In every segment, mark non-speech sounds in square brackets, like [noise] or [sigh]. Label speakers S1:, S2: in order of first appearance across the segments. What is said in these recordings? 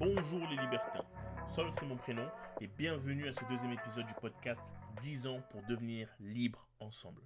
S1: Bonjour les libertins, Sol c'est mon prénom et bienvenue à ce deuxième épisode du podcast 10 ans pour devenir libre ensemble.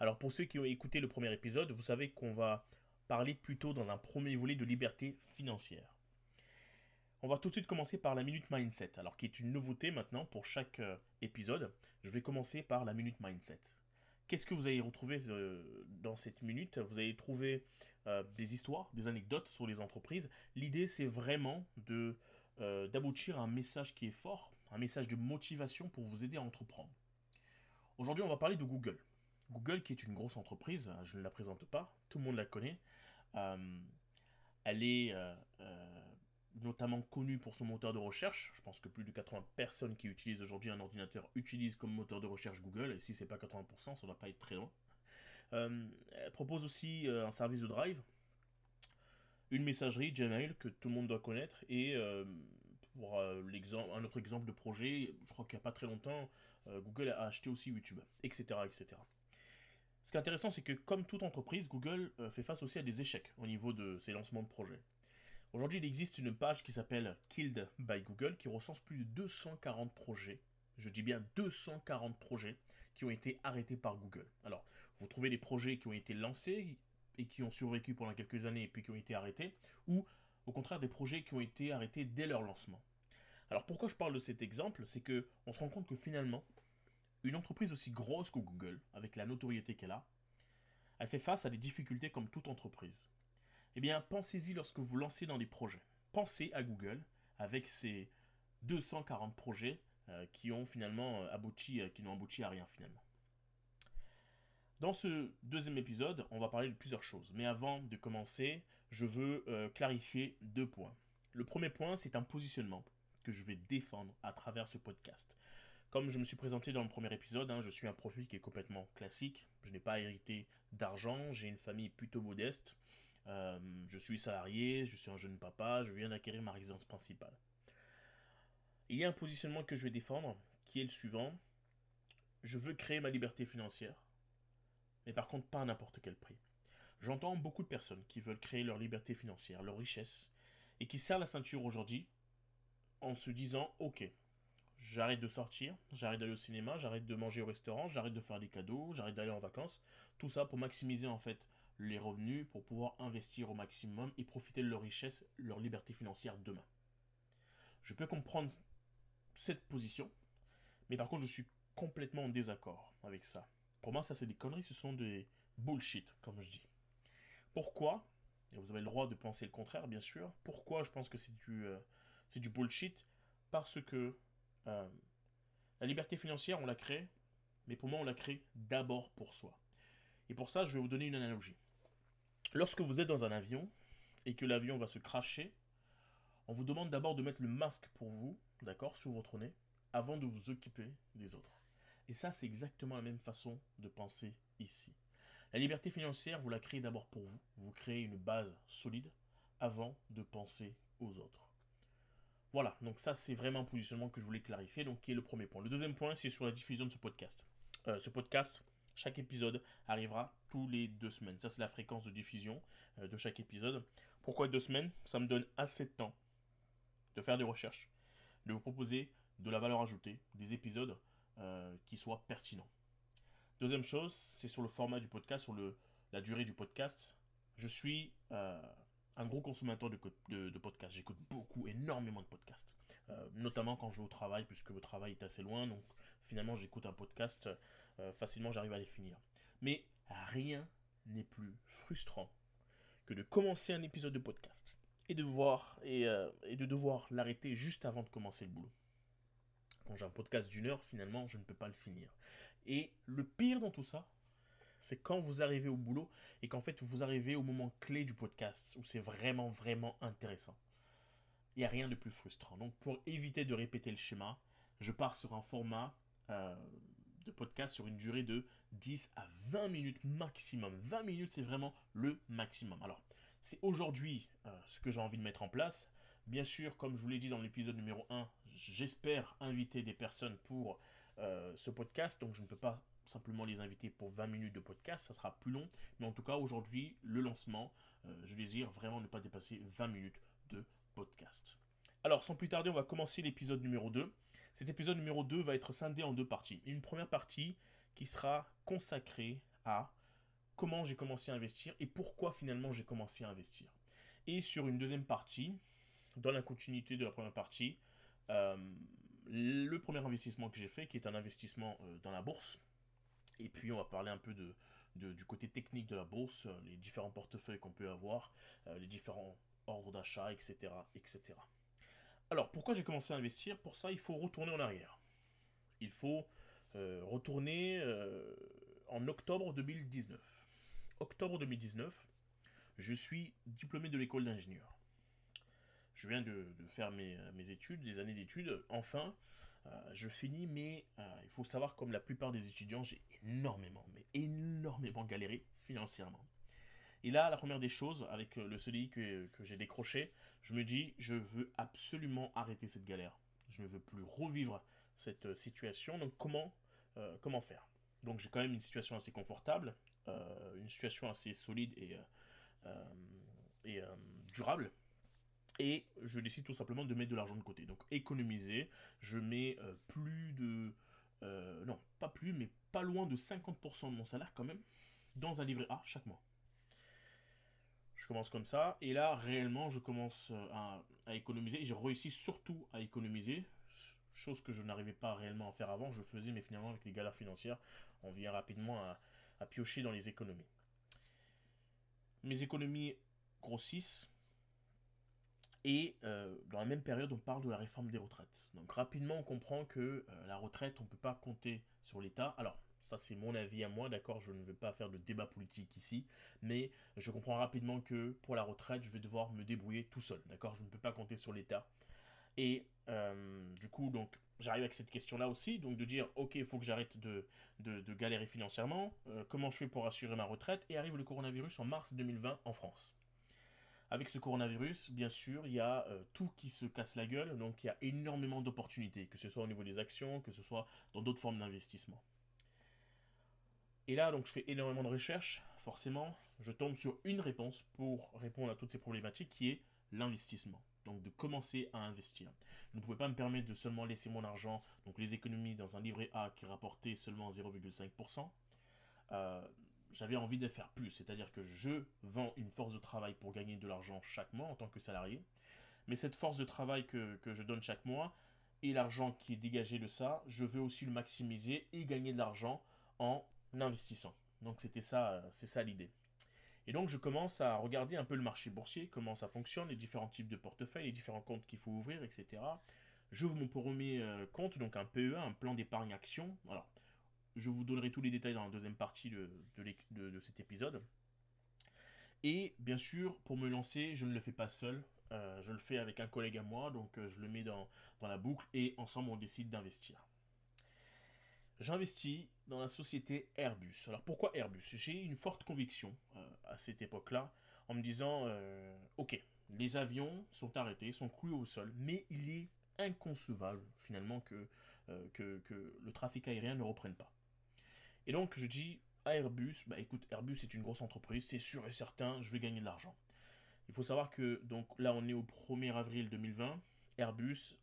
S1: Alors pour ceux qui ont écouté le premier épisode, vous savez qu'on va parler plutôt dans un premier volet de liberté financière. On va tout de suite commencer par la minute mindset, alors qui est une nouveauté maintenant pour chaque euh, épisode. Je vais commencer par la minute mindset. Qu'est-ce que vous allez retrouver euh, dans cette minute? Vous allez trouver euh, des histoires, des anecdotes sur les entreprises. L'idée, c'est vraiment de euh, d'aboutir à un message qui est fort, un message de motivation pour vous aider à entreprendre. Aujourd'hui, on va parler de Google. Google, qui est une grosse entreprise, je ne la présente pas, tout le monde la connaît. elle est notamment connu pour son moteur de recherche. Je pense que plus de 80 personnes qui utilisent aujourd'hui un ordinateur utilisent comme moteur de recherche Google, et si c'est pas 80%, ça ne doit pas être très loin. Euh, elle propose aussi euh, un service de drive, une messagerie Gmail que tout le monde doit connaître, et euh, pour l'exemple, un autre exemple de projet, je crois qu'il n'y a pas très longtemps, Google a acheté aussi YouTube, etc. etc. Ce qui est intéressant, c'est que comme toute entreprise, Google fait face aussi à des échecs au niveau de ses lancements de projets. Aujourd'hui, il existe une page qui s'appelle Killed by Google qui recense plus de 240 projets. Je dis bien 240 projets qui ont été arrêtés par Google. Alors, vous trouvez des projets qui ont été lancés et qui ont survécu pendant quelques années et puis qui ont été arrêtés, ou au contraire des projets qui ont été arrêtés dès leur lancement. Alors pourquoi je parle de cet exemple? C'est que on se rend compte que finalement, une entreprise aussi grosse que Google, avec la notoriété qu'elle a, elle fait face à des difficultés comme toute entreprise. Eh bien, pensez-y lorsque vous lancez dans des projets. Pensez à Google avec ses 240 projets euh, qui ont finalement abouti, euh, qui n'ont abouti à rien finalement. Dans ce deuxième épisode, on va parler de plusieurs choses. Mais avant de commencer, je veux clarifier deux points. Le premier point, c'est un positionnement que je vais défendre à travers ce podcast. Comme je me suis présenté dans le premier épisode, hein, je suis un profil qui est complètement classique. Je n'ai pas hérité d'argent, j'ai une famille plutôt modeste. Euh, je suis salarié, je suis un jeune papa, je viens d'acquérir ma résidence principale. Il y a un positionnement que je vais défendre qui est le suivant. Je veux créer ma liberté financière, mais par contre pas à n'importe quel prix. J'entends beaucoup de personnes qui veulent créer leur liberté financière, leur richesse, et qui serrent la ceinture aujourd'hui en se disant Ok, j'arrête de sortir, j'arrête d'aller au cinéma, j'arrête de manger au restaurant, j'arrête de faire des cadeaux, j'arrête d'aller en vacances. Tout ça pour maximiser en fait les revenus, pour pouvoir investir au maximum et profiter de leur richesse, leur liberté financière demain. Je peux comprendre cette position, mais par contre je suis complètement en désaccord avec ça. Pour moi ça c'est des conneries, ce sont des bullshit comme je dis. Pourquoi? Et vous avez le droit de penser le contraire bien sûr. Pourquoi je pense que c'est du, euh, bullshit? Parce que euh, la liberté financière, on la crée, mais pour moi, on la crée d'abord pour soi. Et pour ça, je vais vous donner une analogie. Lorsque vous êtes dans un avion et que l'avion va se cracher, on vous demande d'abord de mettre le masque pour vous, d'accord, sous votre nez, avant de vous occuper des autres. Et ça, c'est exactement la même façon de penser ici. La liberté financière, vous la créez d'abord pour vous. Vous créez une base solide avant de penser aux autres. Voilà, donc ça c'est vraiment un positionnement que je voulais clarifier, donc qui est le premier point. Le deuxième point, c'est sur la diffusion de ce podcast. Euh, ce podcast, chaque épisode arrivera tous les deux semaines. Ça c'est la fréquence de diffusion euh, de chaque épisode. Pourquoi deux semaines? Ça me donne assez de temps de faire des recherches, de vous proposer de la valeur ajoutée, des épisodes euh, qui soient pertinents. Deuxième chose, c'est sur le format du podcast, sur le, la durée du podcast. Je suis un gros consommateur de, de, podcasts. J'écoute beaucoup, énormément de podcasts. Euh, notamment quand je vais au travail, puisque le travail est assez loin. Donc finalement, j'écoute un podcast. Euh, facilement, j'arrive à les finir. Mais rien n'est plus frustrant que de commencer un épisode de podcast et de, voir, euh, et de devoir l'arrêter juste avant de commencer le boulot. J'ai un podcast d'une heure, finalement, je ne peux pas le finir. Et le pire dans tout ça, c'est quand vous arrivez au boulot et qu'en fait vous arrivez au moment clé du podcast où c'est vraiment vraiment intéressant. Il n'y a rien de plus frustrant. Donc pour éviter de répéter le schéma, je pars sur un format euh, de podcast sur une durée de 10 à 20 minutes maximum. 20 minutes c'est vraiment le maximum. Alors c'est aujourd'hui euh, ce que j'ai envie de mettre en place. Bien sûr, comme je vous l'ai dit dans l'épisode numéro 1, j'espère inviter des personnes pour euh, ce podcast, donc je ne peux pas simplement les inviter pour 20 minutes de podcast, ça sera plus long. Mais en tout cas, aujourd'hui, le lancement, euh, je désire vraiment ne pas dépasser 20 minutes de podcast. Alors, sans plus tarder, on va commencer l'épisode numéro 2. Cet épisode numéro 2 va être scindé en deux parties. Une première partie qui sera consacrée à comment j'ai commencé à investir et pourquoi finalement j'ai commencé à investir. Et sur une deuxième partie, dans la continuité de la première partie, le premier investissement que j'ai fait, qui est un investissement euh, dans la bourse. Et puis on va parler un peu de, du côté technique de la bourse, euh, les différents portefeuilles qu'on peut avoir, les différents ordres d'achat, etc., etc. Alors pourquoi j'ai commencé à investir? Pour ça, il faut retourner en arrière. Il faut retourner en octobre 2019. Octobre 2019, je suis diplômé de l'école d'ingénieur je viens de, faire mes, études, des années d'études, enfin, euh, je finis, mais euh, il faut savoir, comme la plupart des étudiants, j'ai énormément, mais énormément galéré financièrement. Et là, la première des choses, avec euh, le CDI que, j'ai décroché, je me dis, je veux absolument arrêter cette galère. Je ne veux plus revivre cette situation, donc comment, comment faire? Donc j'ai quand même une situation assez confortable, une situation assez solide et, et durable, et je décide tout simplement de mettre de l'argent de côté. Donc économiser, je mets euh, plus de... Euh, non, pas plus, mais pas loin de 50% de mon salaire quand même dans un livret A chaque mois. Je commence comme ça, et là réellement je commence euh, à, économiser, et j'ai réussi surtout à économiser, chose que je n'arrivais pas réellement à faire avant, je faisais, mais finalement avec les galères financières, on vient rapidement à piocher dans les économies. Mes économies grossissent, et euh, dans la même période, on parle de la réforme des retraites. Donc rapidement, on comprend que euh, la retraite, on ne peut pas compter sur l'État. Alors, ça c'est mon avis à moi, d'accord, je ne veux pas faire de débat politique ici, mais je comprends rapidement que pour la retraite, je vais devoir me débrouiller tout seul, d'accord, je ne peux pas compter sur l'État. Et euh, du coup, donc, j'arrive avec cette question-là aussi, donc de dire, ok, il faut que j'arrête de, de, de, galérer financièrement, comment je fais pour assurer ma retraite, et arrive le coronavirus en mars 2020 en France. Avec ce coronavirus, bien sûr, il y a euh, tout qui se casse la gueule, donc il y a énormément d'opportunités, que ce soit au niveau des actions, que ce soit dans d'autres formes d'investissement. Et là, donc, je fais énormément de recherches, forcément, je tombe sur une réponse pour répondre à toutes ces problématiques, qui est l'investissement. Donc de commencer à investir. Je ne pouvais pas me permettre de seulement laisser mon argent, donc les économies dans un livret A qui rapportait seulement 0,5% j'avais envie de faire plus. C'est-à-dire que je vends une force de travail pour gagner de l'argent chaque mois en tant que salarié. Mais cette force de travail que, je donne chaque mois et l'argent qui est dégagé de ça, je veux aussi le maximiser et gagner de l'argent en investissant. Donc c'était ça, euh, c'est ça l'idée. Et donc je commence à regarder un peu le marché boursier, comment ça fonctionne, les différents types de portefeuilles, les différents comptes qu'il faut ouvrir, etc. J'ouvre mon premier euh, compte, donc un PEA, un plan d'épargne action. Alors, je vous donnerai tous les détails dans la deuxième partie de, de, cet épisode. Et bien sûr, pour me lancer, je ne le fais pas seul. Euh, je le fais avec un collègue à moi, donc euh, je le mets dans, la boucle et ensemble on décide d'investir. J'investis dans la société Airbus. Alors pourquoi Airbus? J'ai une forte conviction euh, à cette époque-là en me disant, ok, les avions sont arrêtés, sont cloués au sol, mais il est inconcevable finalement que, que le trafic aérien ne reprenne pas. Et donc je dis à Airbus, bah écoute, Airbus est une grosse entreprise, c'est sûr et certain, je vais gagner de l'argent. Il faut savoir que donc là on est au 1er avril 2020, Airbus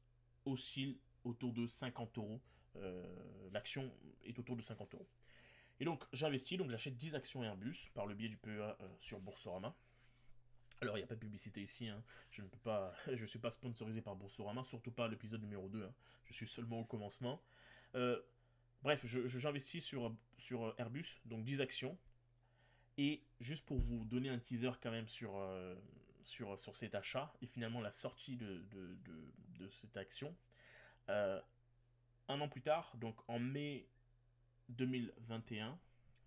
S1: oscille autour de 50 euros. Euh, l'action est autour de 50 euros. Et donc j'investis, donc j'achète 10 actions Airbus par le biais du PEA euh, sur Boursorama. Alors il n'y a pas de publicité ici, hein. je ne peux pas, [laughs] je suis pas sponsorisé par Boursorama, surtout pas l'épisode numéro 2, hein. je suis seulement au commencement. Euh, Bref, j'investis sur, sur Airbus, donc 10 actions. Et juste pour vous donner un teaser quand même sur, euh, cet achat, et finalement la sortie de, cette action, euh, un an plus tard, donc en mai 2021,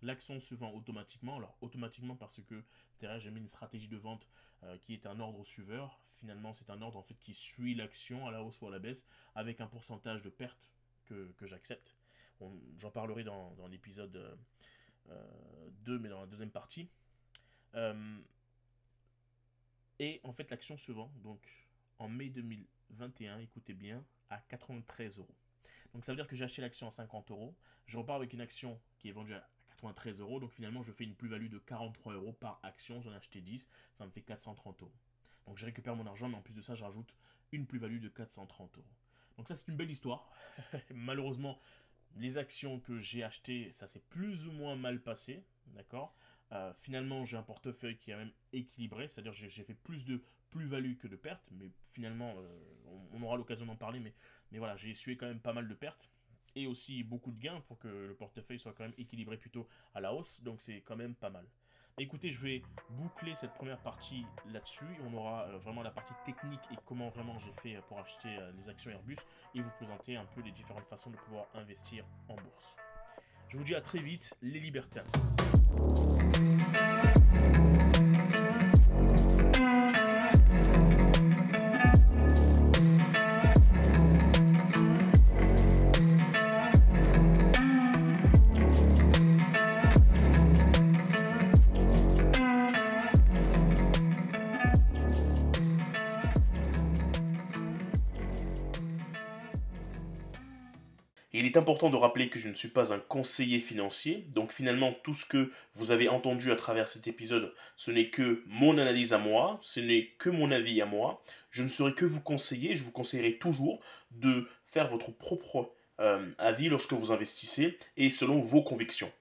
S1: l'action se vend automatiquement. Alors automatiquement parce que derrière j'ai mis une stratégie de vente euh, qui est un ordre suiveur. Finalement c'est un ordre en fait qui suit l'action à la hausse ou à la baisse avec un pourcentage de perte que j'accepte. J'en parlerai dans, l'épisode 2, euh, mais dans la deuxième partie. Euh, et en fait, l'action se vend, donc en mai 2021, écoutez bien, à 93 euros. Donc ça veut dire que j'ai acheté l'action à 50 euros. Je repars avec une action qui est vendue à 93 euros. Donc finalement, je fais une plus-value de 43 euros par action. J'en ai acheté 10. Ça me fait 430 euros. Donc je récupère mon argent, mais en plus de ça, je rajoute une plus-value de 430 euros. Donc ça c'est une belle histoire. [laughs] Malheureusement, les actions que j'ai achetées, ça s'est plus ou moins mal passé, d'accord? Euh, Finalement, j'ai un portefeuille qui est même équilibré, c'est-à-dire j'ai fait plus de plus-value que de pertes, mais finalement, euh, on, aura l'occasion d'en parler, mais, mais voilà, j'ai essuyé quand même pas mal de pertes et aussi beaucoup de gains pour que le portefeuille soit quand même équilibré plutôt à la hausse, donc c'est quand même pas mal. Écoutez, je vais boucler cette première partie là-dessus. On aura euh, vraiment la partie technique et comment vraiment j'ai fait pour acheter euh, les actions Airbus et vous présenter un peu les différentes façons de pouvoir investir en bourse. Je vous dis à très vite, les Il est important de rappeler que je ne suis pas un conseiller financier, donc finalement tout ce que vous avez entendu à travers cet épisode, ce n'est que mon analyse à moi, ce n'est que mon avis à moi. Je ne saurais que vous conseiller, je vous conseillerai toujours de faire votre propre euh, avis lorsque vous investissez et selon vos convictions.